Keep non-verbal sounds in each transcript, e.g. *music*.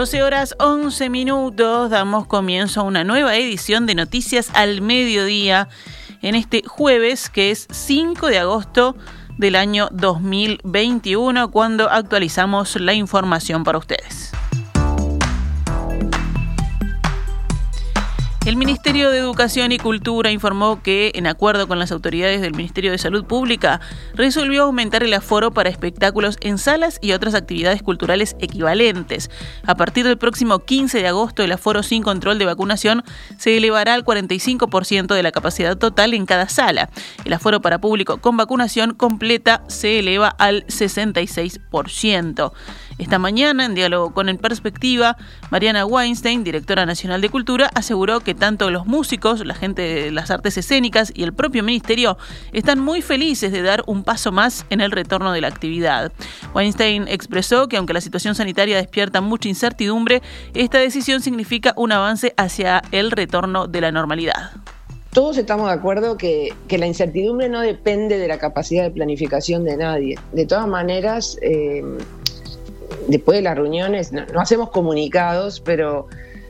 12 horas 11 minutos, damos comienzo a una nueva edición de Noticias al Mediodía en este jueves que es 5 de agosto del año 2021 cuando actualizamos la información para ustedes. El Ministerio de Educación y Cultura informó que, en acuerdo con las autoridades del Ministerio de Salud Pública, resolvió aumentar el aforo para espectáculos en salas y otras actividades culturales equivalentes. A partir del próximo 15 de agosto, el aforo sin control de vacunación se elevará al 45% de la capacidad total en cada sala. El aforo para público con vacunación completa se eleva al 66%. Esta mañana, en diálogo con En Perspectiva, Mariana Weinstein, directora nacional de Cultura, aseguró que tanto los músicos, la gente de las artes escénicas y el propio ministerio están muy felices de dar un paso más en el retorno de la actividad. Weinstein expresó que aunque la situación sanitaria despierta mucha incertidumbre, esta decisión significa un avance hacia el retorno de la normalidad. Todos estamos de acuerdo que, la incertidumbre no depende de la capacidad de planificación de nadie. De todas maneras, eh, después de las reuniones, no, hacemos comunicados, pero,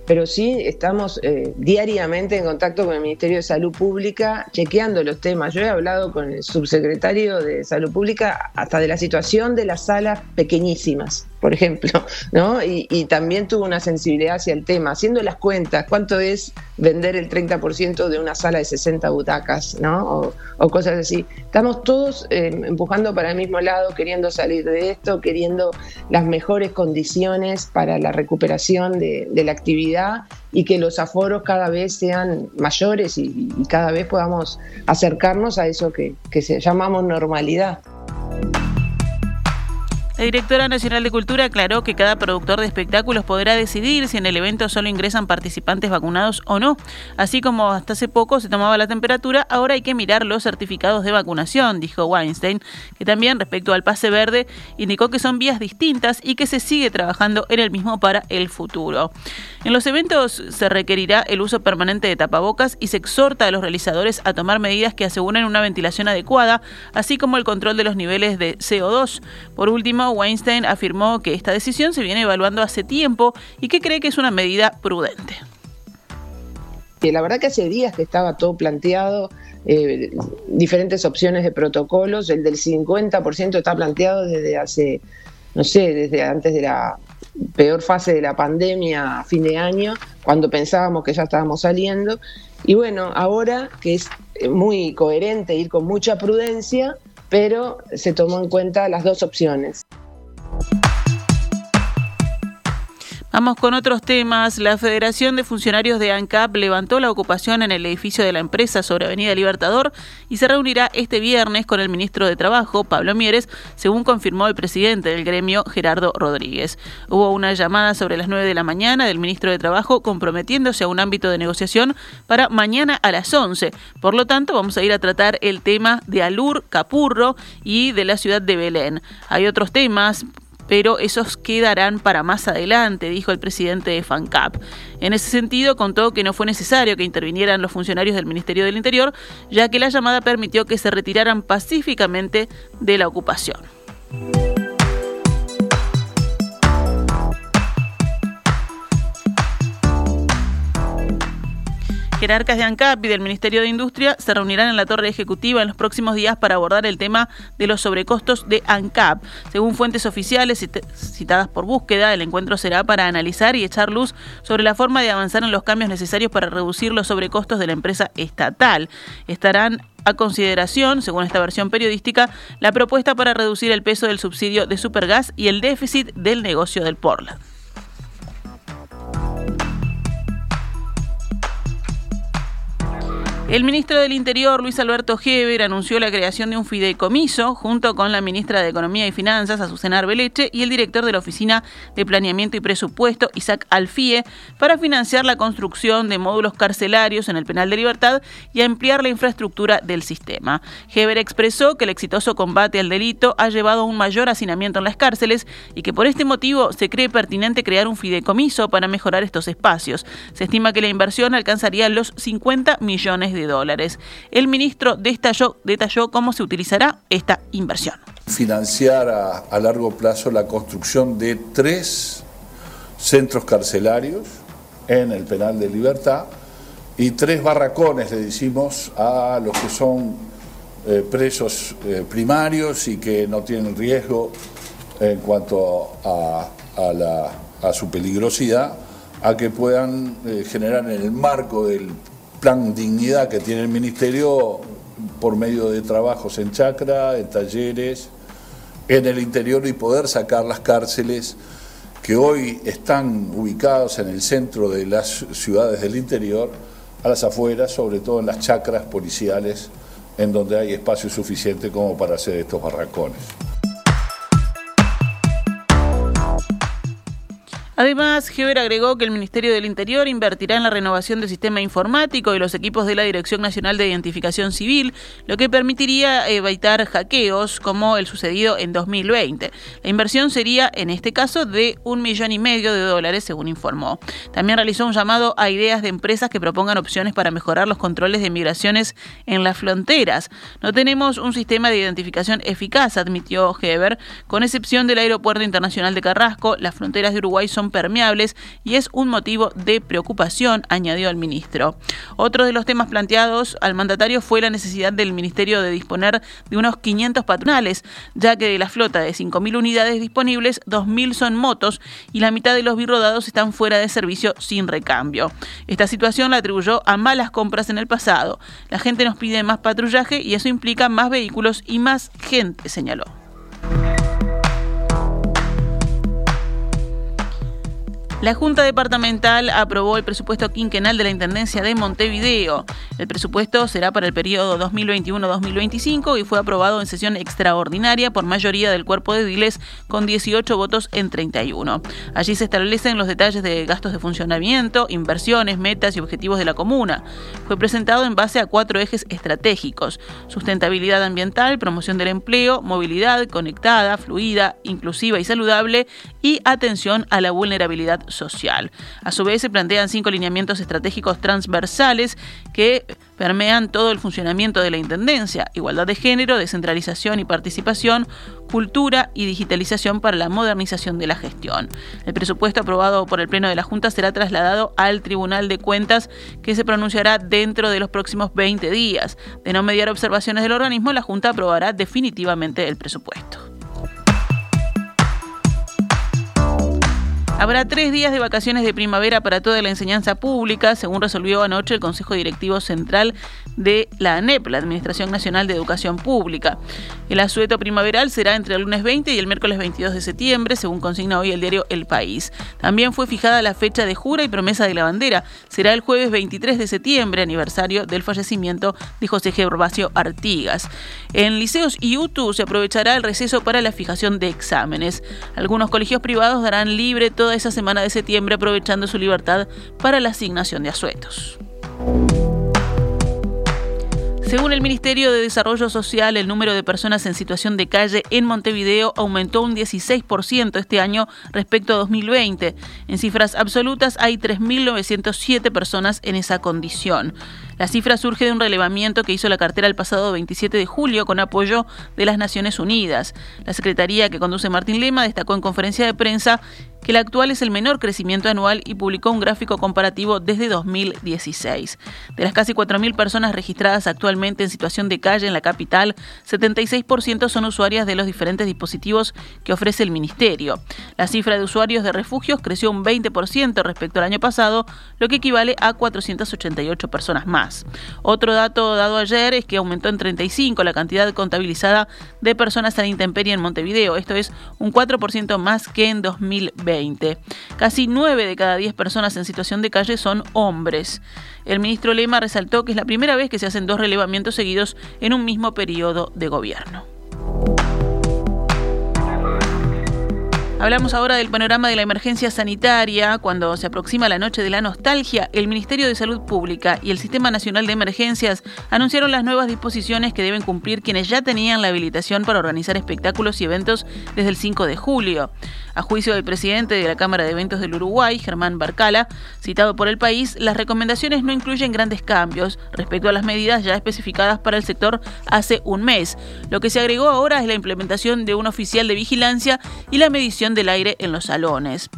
pero sí estamos eh, diariamente en contacto con el Ministerio de Salud Pública, chequeando los temas. Yo he hablado con el subsecretario de Salud Pública hasta de la situación de las salas pequeñísimas por ejemplo, *laughs* ¿no? Y, también tuvo una sensibilidad hacia el tema, haciendo las cuentas, cuánto es vender el 30% de una sala de 60 butacas, ¿no? O, cosas así. Estamos todos eh, empujando para el mismo lado, queriendo salir de esto, queriendo las mejores condiciones para la recuperación de, la actividad y que los aforos cada vez sean mayores y, cada vez podamos acercarnos a eso que, que se llamamos normalidad. La directora nacional de Cultura aclaró que cada productor de espectáculos podrá decidir si en el evento solo ingresan participantes vacunados o no. Así como hasta hace poco se tomaba la temperatura, ahora hay que mirar los certificados de vacunación, dijo Weinstein, que también respecto al pase verde indicó que son vías distintas y que se sigue trabajando en el mismo para el futuro. En los eventos se requerirá el uso permanente de tapabocas y se exhorta a los realizadores a tomar medidas que aseguren una ventilación adecuada, así como el control de los niveles de CO2. Por último, Weinstein afirmó que esta decisión se viene evaluando hace tiempo y que cree que es una medida prudente. La verdad que hace días que estaba todo planteado, eh, diferentes opciones de protocolos, el del 50% está planteado desde hace, no sé, desde antes de la peor fase de la pandemia a fin de año, cuando pensábamos que ya estábamos saliendo. Y bueno, ahora que es muy coherente ir con mucha prudencia, pero se tomó en cuenta las dos opciones. Vamos con otros temas. La Federación de Funcionarios de ANCAP levantó la ocupación en el edificio de la empresa sobre Avenida Libertador y se reunirá este viernes con el ministro de Trabajo, Pablo Mieres, según confirmó el presidente del gremio, Gerardo Rodríguez. Hubo una llamada sobre las 9 de la mañana del ministro de Trabajo comprometiéndose a un ámbito de negociación para mañana a las 11. Por lo tanto, vamos a ir a tratar el tema de Alur, Capurro y de la ciudad de Belén. Hay otros temas pero esos quedarán para más adelante, dijo el presidente de FANCAP. En ese sentido, contó que no fue necesario que intervinieran los funcionarios del Ministerio del Interior, ya que la llamada permitió que se retiraran pacíficamente de la ocupación. Jerarcas de ANCAP y del Ministerio de Industria se reunirán en la torre ejecutiva en los próximos días para abordar el tema de los sobrecostos de ANCAP. Según fuentes oficiales citadas por búsqueda, el encuentro será para analizar y echar luz sobre la forma de avanzar en los cambios necesarios para reducir los sobrecostos de la empresa estatal. Estarán a consideración, según esta versión periodística, la propuesta para reducir el peso del subsidio de Supergas y el déficit del negocio del Portland. El ministro del Interior, Luis Alberto Heber, anunció la creación de un fideicomiso junto con la ministra de Economía y Finanzas, Azucena Arbeleche, y el director de la Oficina de Planeamiento y Presupuesto, Isaac Alfie, para financiar la construcción de módulos carcelarios en el Penal de Libertad y ampliar la infraestructura del sistema. Heber expresó que el exitoso combate al delito ha llevado a un mayor hacinamiento en las cárceles y que por este motivo se cree pertinente crear un fideicomiso para mejorar estos espacios. Se estima que la inversión alcanzaría los 50 millones de dólares. El ministro detalló, cómo se utilizará esta inversión. Financiar a, largo plazo la construcción de tres centros carcelarios en el penal de libertad y tres barracones, le decimos, a los que son eh, presos eh, primarios y que no tienen riesgo en cuanto a su peligrosidad, a que puedan eh, generar en el marco del plan dignidad que tiene el Ministerio por medio de trabajos en chacra, en talleres, en el interior y poder sacar las cárceles que hoy están ubicadas en el centro de las ciudades del interior a las afueras, sobre todo en las chacras policiales, en donde hay espacio suficiente como para hacer estos barracones. Además, Heber agregó que el Ministerio del Interior invertirá en la renovación del sistema informático y los equipos de la Dirección Nacional de Identificación Civil, lo que permitiría evitar hackeos como el sucedido en 2020. La inversión sería, en este caso, de un millón y medio de dólares, según informó. También realizó un llamado a ideas de empresas que propongan opciones para mejorar los controles de migraciones en las fronteras. No tenemos un sistema de identificación eficaz, admitió Heber, con excepción del Aeropuerto Internacional de Carrasco. Las fronteras de Uruguay son permeables y es un motivo de preocupación, añadió el ministro. Otro de los temas planteados al mandatario fue la necesidad del ministerio de disponer de unos 500 patronales, ya que de la flota de 5.000 unidades disponibles, 2.000 son motos y la mitad de los birrodados están fuera de servicio sin recambio. Esta situación la atribuyó a malas compras en el pasado. La gente nos pide más patrullaje y eso implica más vehículos y más gente, señaló. La Junta Departamental aprobó el presupuesto quinquenal de la Intendencia de Montevideo. El presupuesto será para el periodo 2021-2025 y fue aprobado en sesión extraordinaria por mayoría del cuerpo de ediles con 18 votos en 31. Allí se establecen los detalles de gastos de funcionamiento, inversiones, metas y objetivos de la comuna. Fue presentado en base a cuatro ejes estratégicos: sustentabilidad ambiental, promoción del empleo, movilidad conectada, fluida, inclusiva y saludable y atención a la vulnerabilidad social. A su vez, se plantean cinco lineamientos estratégicos transversales que permean todo el funcionamiento de la Intendencia, igualdad de género, descentralización y participación, cultura y digitalización para la modernización de la gestión. El presupuesto aprobado por el Pleno de la Junta será trasladado al Tribunal de Cuentas que se pronunciará dentro de los próximos 20 días. De no mediar observaciones del organismo, la Junta aprobará definitivamente el presupuesto. Habrá tres días de vacaciones de primavera para toda la enseñanza pública, según resolvió anoche el Consejo Directivo Central de la ANEP, la Administración Nacional de Educación Pública. El asueto primaveral será entre el lunes 20 y el miércoles 22 de septiembre, según consigna hoy el diario El País. También fue fijada la fecha de jura y promesa de la bandera. Será el jueves 23 de septiembre, aniversario del fallecimiento de José Gervasio Artigas. En liceos y UTU se aprovechará el receso para la fijación de exámenes. Algunos colegios privados darán libre toda esa semana de septiembre aprovechando su libertad para la asignación de asuetos. Según el Ministerio de Desarrollo Social, el número de personas en situación de calle en Montevideo aumentó un 16% este año respecto a 2020. En cifras absolutas hay 3.907 personas en esa condición. La cifra surge de un relevamiento que hizo la cartera el pasado 27 de julio con apoyo de las Naciones Unidas. La secretaría que conduce Martín Lema destacó en conferencia de prensa que el actual es el menor crecimiento anual y publicó un gráfico comparativo desde 2016. De las casi 4.000 personas registradas actualmente en situación de calle en la capital, 76% son usuarias de los diferentes dispositivos que ofrece el Ministerio. La cifra de usuarios de refugios creció un 20% respecto al año pasado, lo que equivale a 488 personas más. Otro dato dado ayer es que aumentó en 35 la cantidad contabilizada de personas a la intemperie en Montevideo. Esto es un 4% más que en 2020. Casi 9 de cada 10 personas en situación de calle son hombres. El ministro Lema resaltó que es la primera vez que se hacen dos relevamientos seguidos en un mismo periodo de gobierno. Hablamos ahora del panorama de la emergencia sanitaria. Cuando se aproxima la noche de la nostalgia, el Ministerio de Salud Pública y el Sistema Nacional de Emergencias anunciaron las nuevas disposiciones que deben cumplir quienes ya tenían la habilitación para organizar espectáculos y eventos desde el 5 de julio. A juicio del presidente de la Cámara de Eventos del Uruguay, Germán Barcala, citado por el país, las recomendaciones no incluyen grandes cambios respecto a las medidas ya especificadas para el sector hace un mes. Lo que se agregó ahora es la implementación de un oficial de vigilancia y la medición del aire en los salones.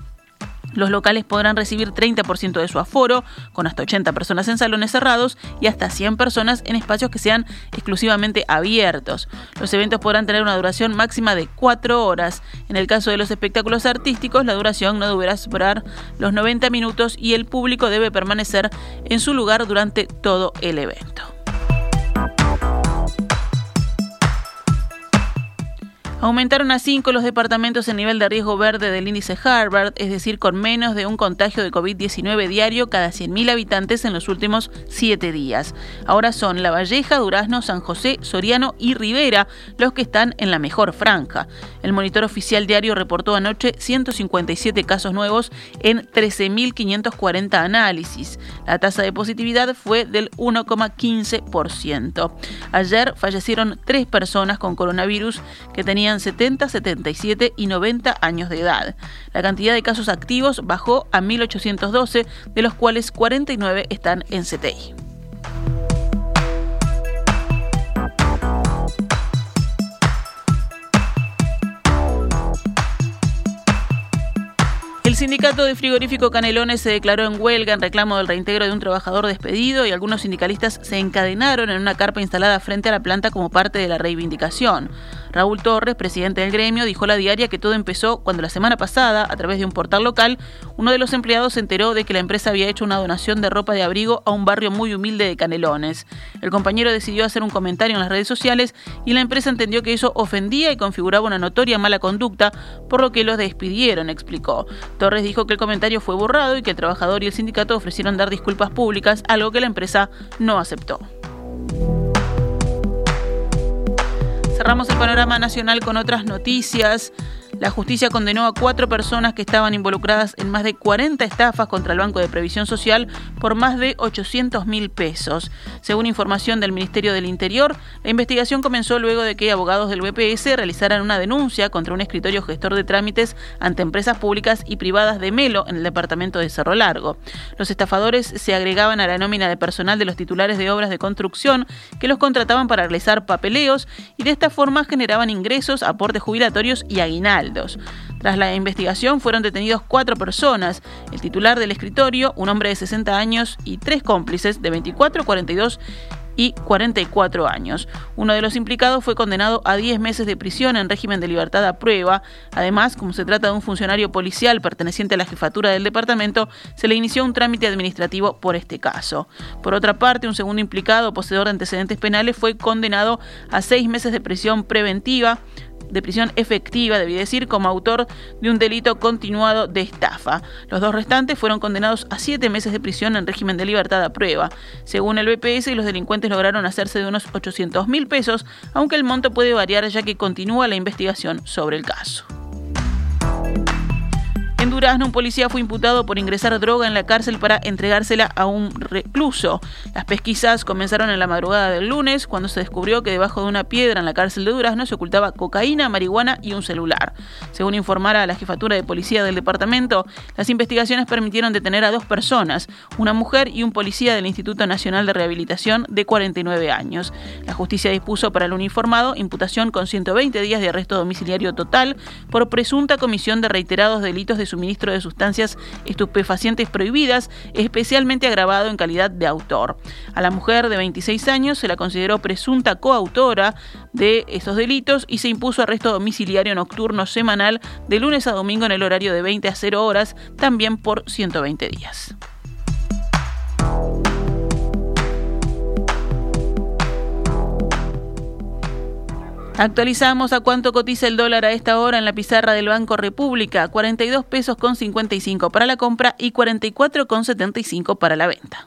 Los locales podrán recibir 30% de su aforo, con hasta 80 personas en salones cerrados y hasta 100 personas en espacios que sean exclusivamente abiertos. Los eventos podrán tener una duración máxima de 4 horas. En el caso de los espectáculos artísticos, la duración no deberá superar los 90 minutos y el público debe permanecer en su lugar durante todo el evento. Aumentaron a 5 los departamentos en nivel de riesgo verde del índice Harvard, es decir, con menos de un contagio de COVID-19 diario cada 100.000 habitantes en los últimos 7 días. Ahora son La Valleja, Durazno, San José, Soriano y Rivera los que están en la mejor franja. El monitor oficial diario reportó anoche 157 casos nuevos en 13.540 análisis. La tasa de positividad fue del 1,15%. Ayer fallecieron tres personas con coronavirus que tenían 70, 77 y 90 años de edad. La cantidad de casos activos bajó a 1.812, de los cuales 49 están en CTI. El sindicato de frigorífico Canelones se declaró en huelga en reclamo del reintegro de un trabajador despedido y algunos sindicalistas se encadenaron en una carpa instalada frente a la planta como parte de la reivindicación. Raúl Torres, presidente del gremio, dijo a la diaria que todo empezó cuando la semana pasada, a través de un portal local, uno de los empleados se enteró de que la empresa había hecho una donación de ropa de abrigo a un barrio muy humilde de Canelones. El compañero decidió hacer un comentario en las redes sociales y la empresa entendió que eso ofendía y configuraba una notoria mala conducta, por lo que los despidieron, explicó. Torres dijo que el comentario fue borrado y que el trabajador y el sindicato ofrecieron dar disculpas públicas, algo que la empresa no aceptó. Cerramos el panorama nacional con otras noticias. La justicia condenó a cuatro personas que estaban involucradas en más de 40 estafas contra el Banco de Previsión Social por más de 800 mil pesos. Según información del Ministerio del Interior, la investigación comenzó luego de que abogados del BPS realizaran una denuncia contra un escritorio gestor de trámites ante empresas públicas y privadas de Melo en el departamento de Cerro Largo. Los estafadores se agregaban a la nómina de personal de los titulares de obras de construcción que los contrataban para realizar papeleos y de esta forma generaban ingresos, aportes jubilatorios y Tras la investigación fueron detenidos cuatro personas, el titular del escritorio, un hombre de 60 años y tres cómplices de 24, 42 y 44 años. Uno de los implicados fue condenado a 10 meses de prisión en régimen de libertad a prueba. Además, como se trata de un funcionario policial perteneciente a la jefatura del departamento, se le inició un trámite administrativo por este caso. Por otra parte, un segundo implicado, poseedor de antecedentes penales, fue condenado a seis meses de prisión preventiva de prisión efectiva, debí decir, como autor de un delito continuado de estafa. Los dos restantes fueron condenados a siete meses de prisión en régimen de libertad a prueba. Según el BPS, los delincuentes lograron hacerse de unos 800 mil pesos, aunque el monto puede variar ya que continúa la investigación sobre el caso. Durazno, un policía fue imputado por ingresar droga en la cárcel para entregársela a un recluso. Las pesquisas comenzaron en la madrugada del lunes, cuando se descubrió que debajo de una piedra en la cárcel de Durazno se ocultaba cocaína, marihuana y un celular. Según informara la jefatura de policía del departamento, las investigaciones permitieron detener a dos personas, una mujer y un policía del Instituto Nacional de Rehabilitación de 49 años. La justicia dispuso para el uniformado imputación con 120 días de arresto domiciliario total por presunta comisión de reiterados delitos de suministro de sustancias estupefacientes prohibidas, especialmente agravado en calidad de autor. A la mujer de 26 años se la consideró presunta coautora de esos delitos y se impuso arresto domiciliario nocturno semanal de lunes a domingo en el horario de 20 a 0 horas, también por 120 días. Actualizamos a cuánto cotiza el dólar a esta hora en la pizarra del Banco República, 42 pesos con 55 para la compra y 44 con 75 para la venta.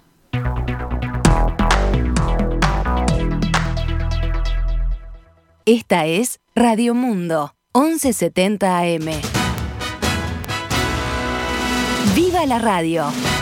Esta es Radio Mundo, 1170 AM. ¡Viva la radio!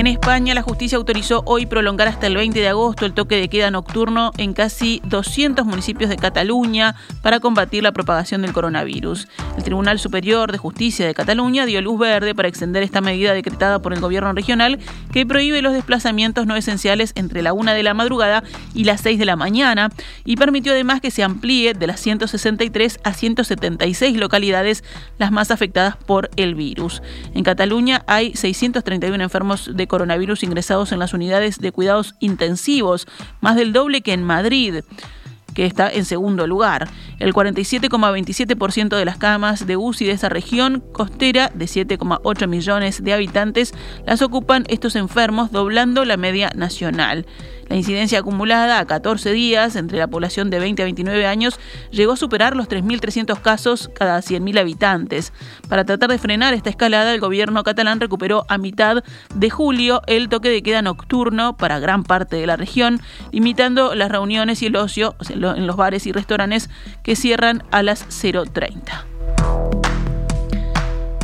En España, la justicia autorizó hoy prolongar hasta el 20 de agosto el toque de queda nocturno en casi 200 municipios de Cataluña para combatir la propagación del coronavirus. El Tribunal Superior de Justicia de Cataluña dio luz verde para extender esta medida decretada por el gobierno regional que prohíbe los desplazamientos no esenciales entre la 1 de la madrugada y las 6 de la mañana y permitió además que se amplíe de las 163 a 176 localidades las más afectadas por el virus. En Cataluña hay 631 enfermos de coronavirus ingresados en las unidades de cuidados intensivos, más del doble que en Madrid que está en segundo lugar. El 47,27% de las camas de UCI de esa región costera, de 7,8 millones de habitantes, las ocupan estos enfermos, doblando la media nacional. La incidencia acumulada a 14 días entre la población de 20 a 29 años llegó a superar los 3.300 casos cada 100.000 habitantes. Para tratar de frenar esta escalada, el gobierno catalán recuperó a mitad de julio el toque de queda nocturno para gran parte de la región, limitando las reuniones y el ocio en los bares y restaurantes que cierran a las 0.30.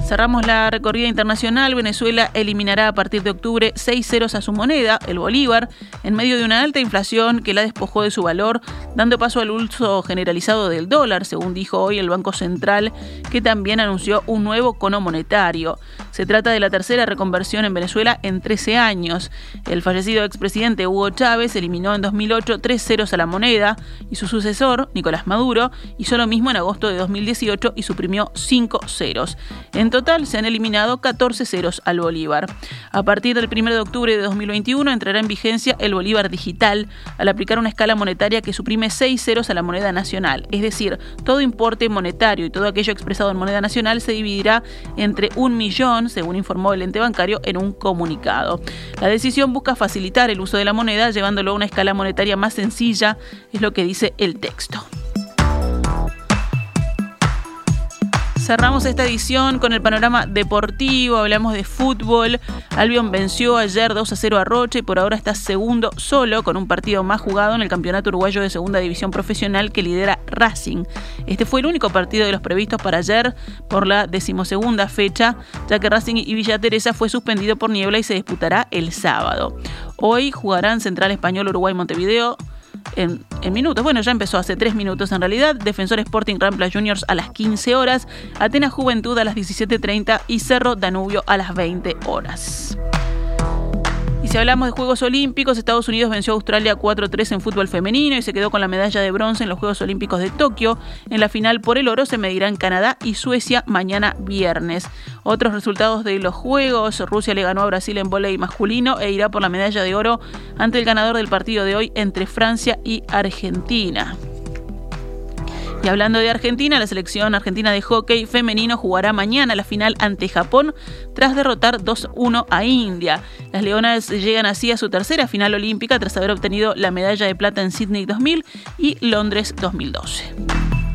Cerramos la recorrida internacional. Venezuela eliminará a partir de octubre seis ceros a su moneda, el bolívar, en medio de una alta inflación que la despojó de su valor, dando paso al uso generalizado del dólar, según dijo hoy el Banco Central, que también anunció un nuevo cono monetario. Se trata de la tercera reconversión en Venezuela en 13 años. El fallecido expresidente Hugo Chávez eliminó en 2008 tres ceros a la moneda y su sucesor, Nicolás Maduro, hizo lo mismo en agosto de 2018 y suprimió cinco ceros total se han eliminado 14 ceros al Bolívar. A partir del 1 de octubre de 2021 entrará en vigencia el Bolívar digital al aplicar una escala monetaria que suprime 6 ceros a la moneda nacional. Es decir, todo importe monetario y todo aquello expresado en moneda nacional se dividirá entre un millón, según informó el ente bancario en un comunicado. La decisión busca facilitar el uso de la moneda llevándolo a una escala monetaria más sencilla, es lo que dice el texto. Cerramos esta edición con el panorama deportivo, hablamos de fútbol. Albion venció ayer 2 a 0 a Roche y por ahora está segundo solo con un partido más jugado en el Campeonato Uruguayo de Segunda División Profesional que lidera Racing. Este fue el único partido de los previstos para ayer por la decimosegunda fecha, ya que Racing y Villa Teresa fue suspendido por niebla y se disputará el sábado. Hoy jugarán Central Español Uruguay Montevideo en, minutos. Bueno, ya empezó hace tres minutos en realidad. Defensor Sporting Rampla Juniors a las 15 horas. Atenas Juventud a las 17.30 y Cerro Danubio a las 20 horas. Y si hablamos de Juegos Olímpicos, Estados Unidos venció a Australia 4-3 en fútbol femenino y se quedó con la medalla de bronce en los Juegos Olímpicos de Tokio. En la final por el oro se medirán Canadá y Suecia mañana viernes. Otros resultados de los Juegos, Rusia le ganó a Brasil en volei masculino e irá por la medalla de oro ante el ganador del partido de hoy entre Francia y Argentina. Y hablando de Argentina, la selección argentina de hockey femenino jugará mañana la final ante Japón tras derrotar 2-1 a India. Las Leonas llegan así a su tercera final olímpica tras haber obtenido la medalla de plata en Sydney 2000 y Londres 2012.